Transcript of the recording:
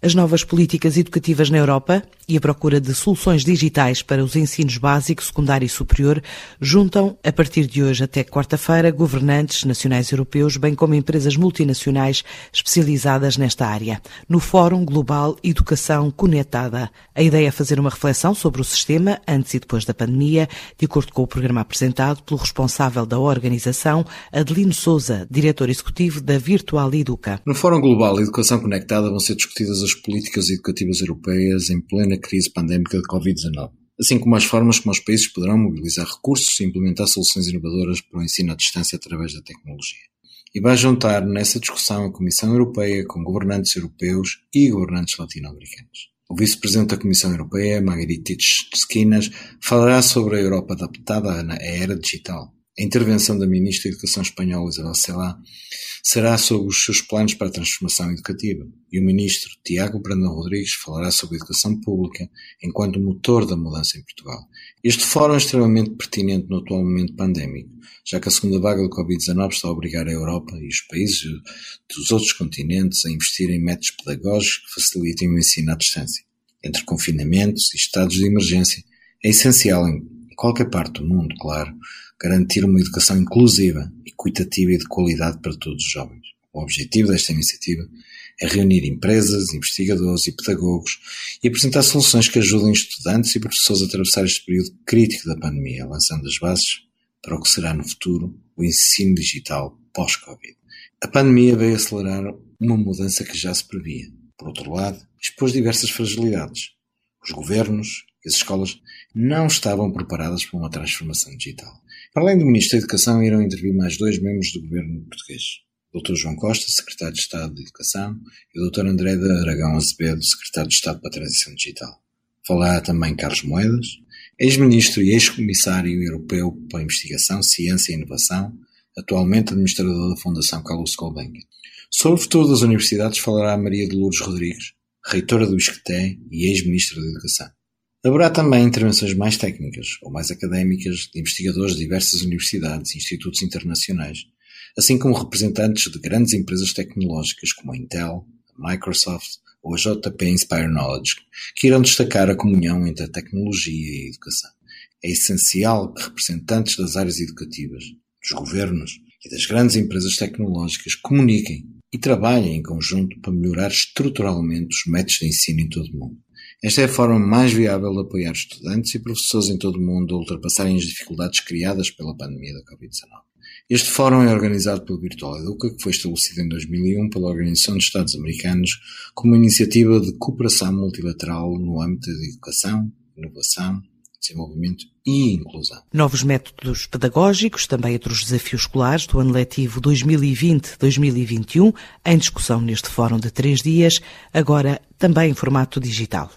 As novas políticas educativas na Europa e a procura de soluções digitais para os ensinos básico, secundário e superior juntam, a partir de hoje até quarta-feira, governantes nacionais europeus, bem como empresas multinacionais especializadas nesta área, no Fórum Global Educação Conectada. A ideia é fazer uma reflexão sobre o sistema antes e depois da pandemia, de acordo com o programa apresentado pelo responsável da organização, Adelino Souza, diretor executivo da Virtual Educa. No Fórum Global Educação Conectada vão ser discutidas as políticas educativas europeias em plena crise pandémica de Covid-19, assim como as formas como os países poderão mobilizar recursos e implementar soluções inovadoras para o ensino à distância através da tecnologia. E vai juntar nessa discussão a Comissão Europeia com governantes europeus e governantes latino-americanos. O vice-presidente da Comissão Europeia, Margaritis Skinas, falará sobre a Europa adaptada à era digital a intervenção da Ministra da Educação espanhola Isabel Celá será sobre os seus planos para a transformação educativa e o Ministro Tiago Brandão Rodrigues falará sobre a educação pública enquanto motor da mudança em Portugal. Este fórum é extremamente pertinente no atual momento pandémico, já que a segunda vaga do Covid-19 está a obrigar a Europa e os países dos outros continentes a investir em métodos pedagógicos que facilitem o ensino à distância. Entre confinamentos e estados de emergência, é essencial qualquer parte do mundo, claro, garantir uma educação inclusiva, equitativa e de qualidade para todos os jovens. O objetivo desta iniciativa é reunir empresas, investigadores e pedagogos e apresentar soluções que ajudem estudantes e professores a atravessar este período crítico da pandemia, lançando as bases para o que será no futuro o ensino digital pós-Covid. A pandemia veio acelerar uma mudança que já se previa. Por outro lado, expôs diversas fragilidades. Os governos as escolas não estavam preparadas para uma transformação digital. Para além do Ministro da Educação, irão intervir mais dois membros do governo português. O Dr. João Costa, Secretário de Estado de Educação, e o Dr. André de Aragão Azevedo, Secretário de Estado para a Transição Digital. Falará também Carlos Moedas, ex-ministro e ex-comissário europeu para Investigação, Ciência e Inovação, atualmente administrador da Fundação Carlos Gulbenkian. Sobre o futuro das universidades falará Maria de Lourdes Rodrigues, reitora do ISCTE e ex-ministra da Educação. Haverá também intervenções mais técnicas ou mais académicas de investigadores de diversas universidades e institutos internacionais, assim como representantes de grandes empresas tecnológicas como a Intel, a Microsoft ou a JP Inspire Knowledge, que irão destacar a comunhão entre a tecnologia e a educação. É essencial que representantes das áreas educativas, dos governos e das grandes empresas tecnológicas comuniquem e trabalhem em conjunto para melhorar estruturalmente os métodos de ensino em todo o mundo. Esta é a forma mais viável de apoiar estudantes e professores em todo o mundo a ultrapassarem as dificuldades criadas pela pandemia da Covid-19. Este fórum é organizado pelo Virtual Educa, que foi estabelecido em 2001 pela Organização dos Estados Americanos como uma iniciativa de cooperação multilateral no âmbito da educação, inovação, desenvolvimento e inclusão. Novos métodos pedagógicos, também outros desafios escolares do ano letivo 2020-2021, em discussão neste fórum de três dias, agora também em formato digital.